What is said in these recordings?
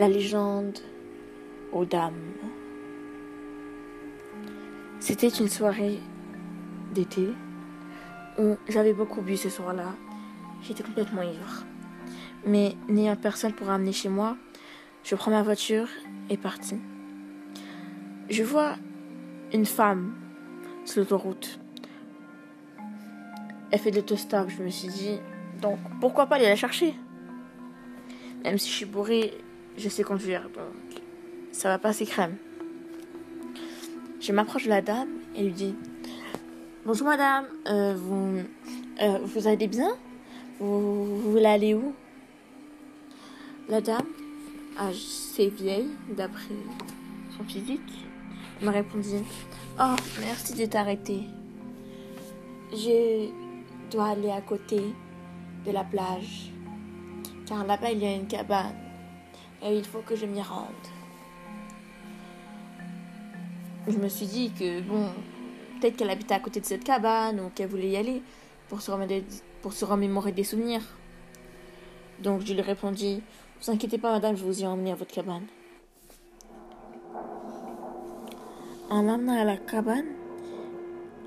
La légende aux dames. C'était une soirée d'été j'avais beaucoup bu ce soir-là. J'étais complètement ivre. Mais n'ayant personne pour ramener chez moi, je prends ma voiture et parti. Je vois une femme sur l'autoroute. Elle fait de l'autostop. Je me suis dit, donc pourquoi pas aller la chercher? Même si je suis bourrée, je sais conduire, donc ça va passer crème. Je m'approche de la dame et lui dis Bonjour madame, euh, vous, euh, vous allez bien? Vous, vous voulez aller où? La dame, assez vieille d'après son physique, m'a répondu Oh, merci de t'arrêter. Je dois aller à côté de la plage, car là-bas il y a une cabane et il faut que je m'y rende. Je me suis dit que, bon, peut-être qu'elle habitait à côté de cette cabane ou qu'elle voulait y aller pour se, remémorer, des souvenirs. Donc je lui répondis Vous inquiétez pas, madame, je vous y emmener à votre cabane. En l'amenant à la cabane,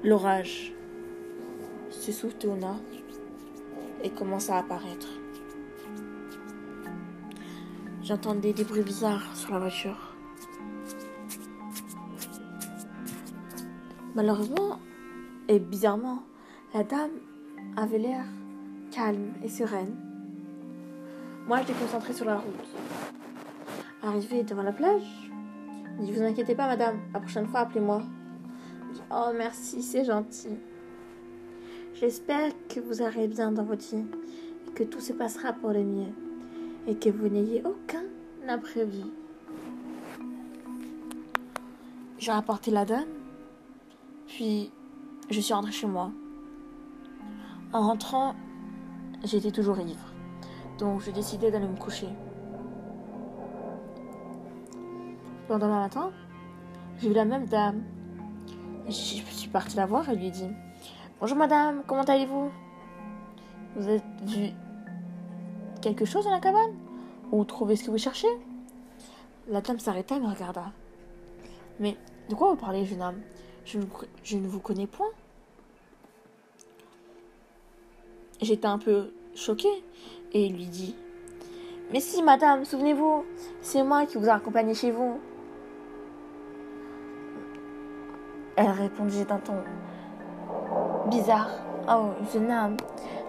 l'orage se soutonna et commença à apparaître. J'entendais des bruits bizarres sur la voiture. Malheureusement et bizarrement, la dame avait l'air calme et sereine. Moi, j'étais concentrée sur la route. Arrivé devant la plage, je dis Vous inquiétez pas, madame, la prochaine fois, appelez-moi. Oh, merci, c'est gentil. J'espère que vous irez bien dans votre vie et que tout se passera pour le mieux et que vous n'ayez aucun imprévu. J'ai rapporté la dame, puis je suis rentrée chez moi. En rentrant, j'étais toujours ivre, donc j'ai décidé d'aller me coucher. Le lendemain matin, j'ai vu la même dame. Je suis partie la voir et lui ai dit Bonjour madame, comment allez-vous? Vous avez vu quelque chose dans la cabane Ou trouvez ce que vous cherchez La dame s'arrêta et me regarda. Mais de quoi vous parlez, jeune homme? Je ne, vous connais point. J'étais un peu choquée et lui dit Mais si, madame, souvenez-vous, c'est moi qui vous ai accompagné chez vous. Elle répondit d'un ton bizarre. Oh, jeune homme,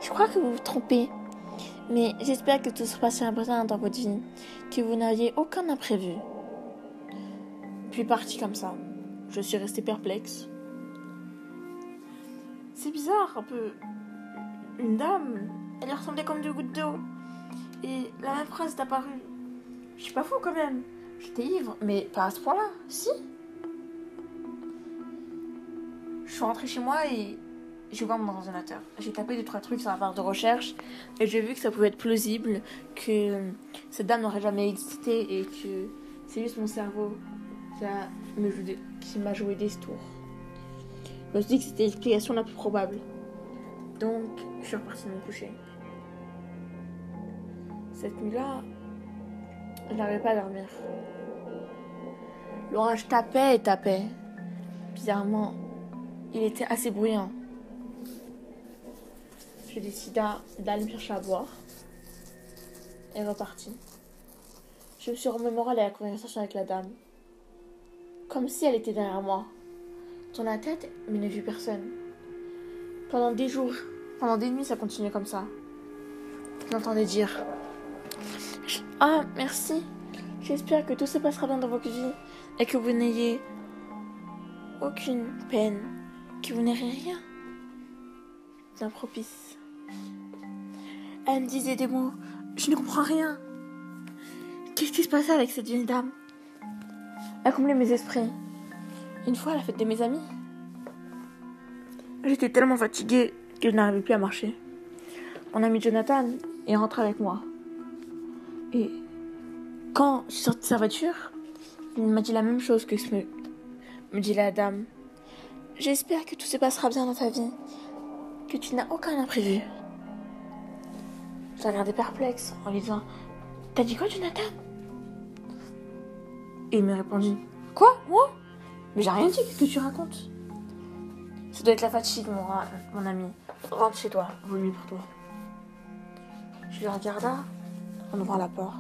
je crois que vous vous trompez. Mais j'espère que tout se passera bien dans votre vie, que vous n'aviez aucun imprévu. Puis parti comme ça. Je suis restée perplexe. C'est bizarre, un peu. Une dame, elle ressemblait comme deux gouttes d'eau. Et la même phrase est apparue. Je suis pas fou quand même. J'étais ivre, mais pas à ce point-là. Si. Je suis rentrée chez moi et j'ai ouvert mon ordinateur. J'ai tapé deux trois trucs sur la barre de recherche et j'ai vu que ça pouvait être plausible que cette dame n'aurait jamais existé et que c'est juste mon cerveau qui m'a joué des tours. Je me suis dit que c'était l'explication la plus probable. Donc, je suis repartie me coucher. Cette nuit-là, je n'arrivais pas à dormir. L'orage tapait et tapait. Bizarrement, il était assez bruyant. Je décida d'aller me chercher à boire et reparti. Je me suis remémoré la conversation avec la dame, comme si elle était derrière moi. Tourne la tête, mais ne vit personne. Pendant des jours, pendant des nuits, ça continuait comme ça. J'entendais dire Ah, merci. J'espère que tout se passera bien dans votre vie et que vous n'ayez aucune peine, que vous n'ayez rien d'impropice. Elle me disait des mots, je ne comprends rien. Qu'est-ce qui se passait avec cette vieille dame? Elle comblait mes esprits. Une fois à la fête de mes amis, j'étais tellement fatiguée que je n'arrivais plus à marcher. Mon ami Jonathan est rentré avec moi. Et quand je suis sortie de sa voiture, il m'a dit la même chose que ce me, me dit la dame. J'espère que tout se passera bien dans ta vie, tu n'as aucun imprévu. Je la regardais perplexe en lui disant T'as dit quoi, Jonathan? Et il me répondit Quoi? Moi? Mais j'ai rien dit, qu'est-ce que tu racontes? Ça doit être la fatigue, mon, mon ami. Rentre chez toi, vaut mieux pour toi. Je le regarda en ouvrant la porte.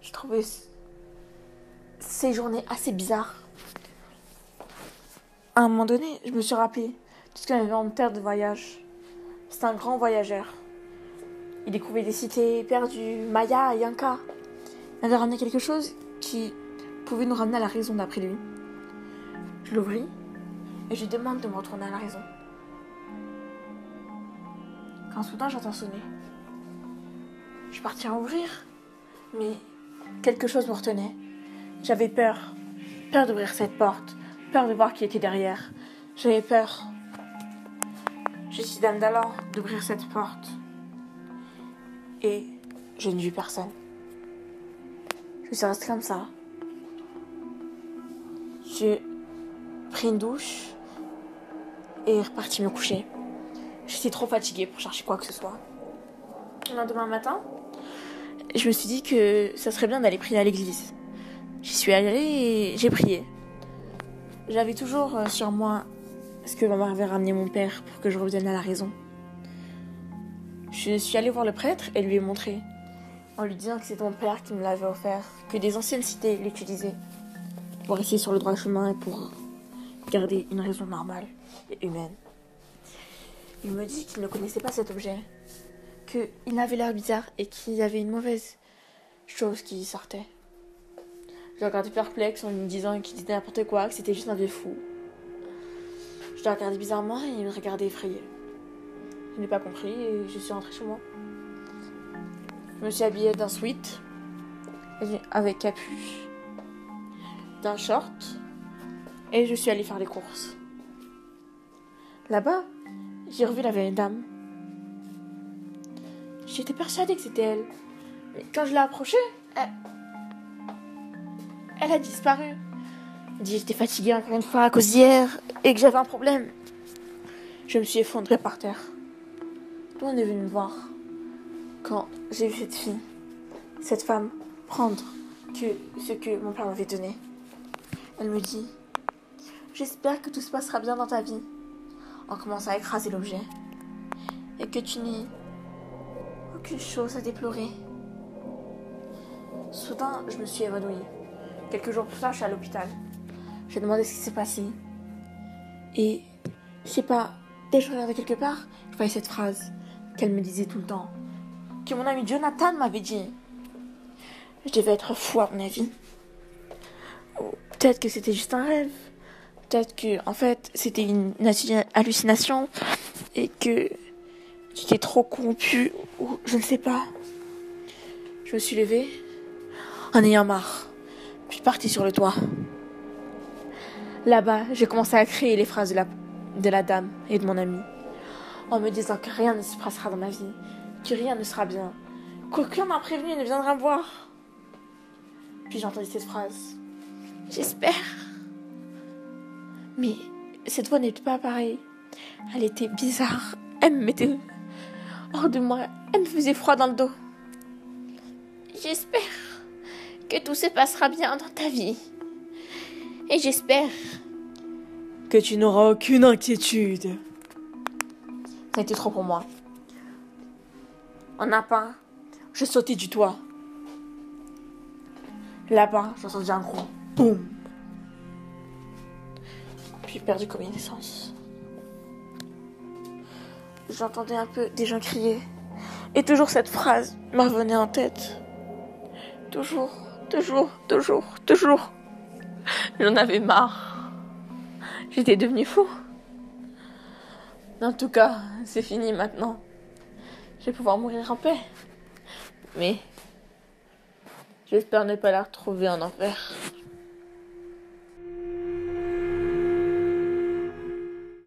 Je trouvais ces journées assez bizarres. À un moment donné, je me suis rappelé tout ce en terre de voyage. C'est un grand voyageur. Il découvrait des cités perdues, Maya et Inca. Il avait ramené quelque chose qui pouvait nous ramener à la raison d'après lui. Je l'ouvris et je lui demande de me retourner à la raison. Quand soudain j'entends sonner. Je partis à ouvrir, mais quelque chose me retenait. J'avais peur, peur d'ouvrir cette porte, peur de voir qui était derrière. J'avais peur. Je suis dame d'ouvrir cette porte. Et je ne vis personne. Je suis restée comme ça. J'ai pris une douche et reparti me coucher. J'étais trop fatiguée pour chercher quoi que ce soit. Le lendemain matin, je me suis dit que ça serait bien d'aller prier à l'église. J'y suis allée et j'ai prié. J'avais toujours euh, sur moi ce que maman avait ramené mon père pour que je revienne à la raison. Je suis allée voir le prêtre et lui ai montré, en lui disant que c'était mon père qui me l'avait offert, que des anciennes cités l'utilisaient pour rester sur le droit chemin et pour garder une raison normale et humaine. Il me dit qu'il ne connaissait pas cet objet, qu'il avait l'air bizarre et qu'il y avait une mauvaise chose qui sortait. Je l'ai regardé perplexe en lui disant qu'il disait n'importe quoi, que c'était juste un vieux fou. Je l'ai regardé bizarrement et il me regardait effrayé. Je n'ai pas compris et je suis rentrée chez moi. Je me suis habillée d'un sweat avec capuche, d'un short et je suis allée faire les courses. Là-bas, j'ai revu la vieille dame. J'étais persuadée que c'était elle. Mais quand je l'ai approchée, elle... elle a disparu. dit j'étais fatiguée encore une fois à cause d'hier et que j'avais un problème. Je me suis effondrée par terre. Tout le monde est venu me voir quand j'ai vu cette fille, cette femme, prendre ce que mon père m'avait donné. Elle me dit J'espère que tout se passera bien dans ta vie. On commence à écraser l'objet. Et que tu n'aies aucune chose à déplorer. Soudain, je me suis évanouie. Quelques jours plus tard, je suis à l'hôpital. J'ai demandé ce qui s'est passé. Et, je sais pas, dès que je regardais quelque part, je voyais cette phrase qu'elle me disait tout le temps. Que mon ami Jonathan m'avait dit. Je devais être fou à mon avis. Peut-être que c'était juste un rêve. Peut-être que, en fait, c'était une hallucination et que j'étais trop corrompu ou je ne sais pas. Je me suis levée en ayant marre. Puis partie sur le toit. Là-bas, j'ai commencé à créer les phrases de la, dame et de mon ami, en me disant que rien ne se passera dans ma vie, que rien ne sera bien, qu'aucun prévenu ne viendra me voir. Puis j'ai entendu cette phrase. J'espère. Mais cette voix n'était pas pareille. Elle était bizarre. Elle me mettait hors de moi. Elle me faisait froid dans le dos. J'espère que tout se passera bien dans ta vie. Et j'espère que tu n'auras aucune inquiétude. Ça a été trop pour moi. En pas. je sautais du toit. Là-bas, j'entendais un gros boum. Puis perdu connaissance. J'entendais un peu des gens crier. Et toujours cette phrase me revenait en tête. Toujours, toujours, toujours, toujours. J'en avais marre. J'étais devenu fou. En tout cas, c'est fini maintenant. Je vais pouvoir mourir en paix. Mais j'espère ne pas la retrouver en enfer.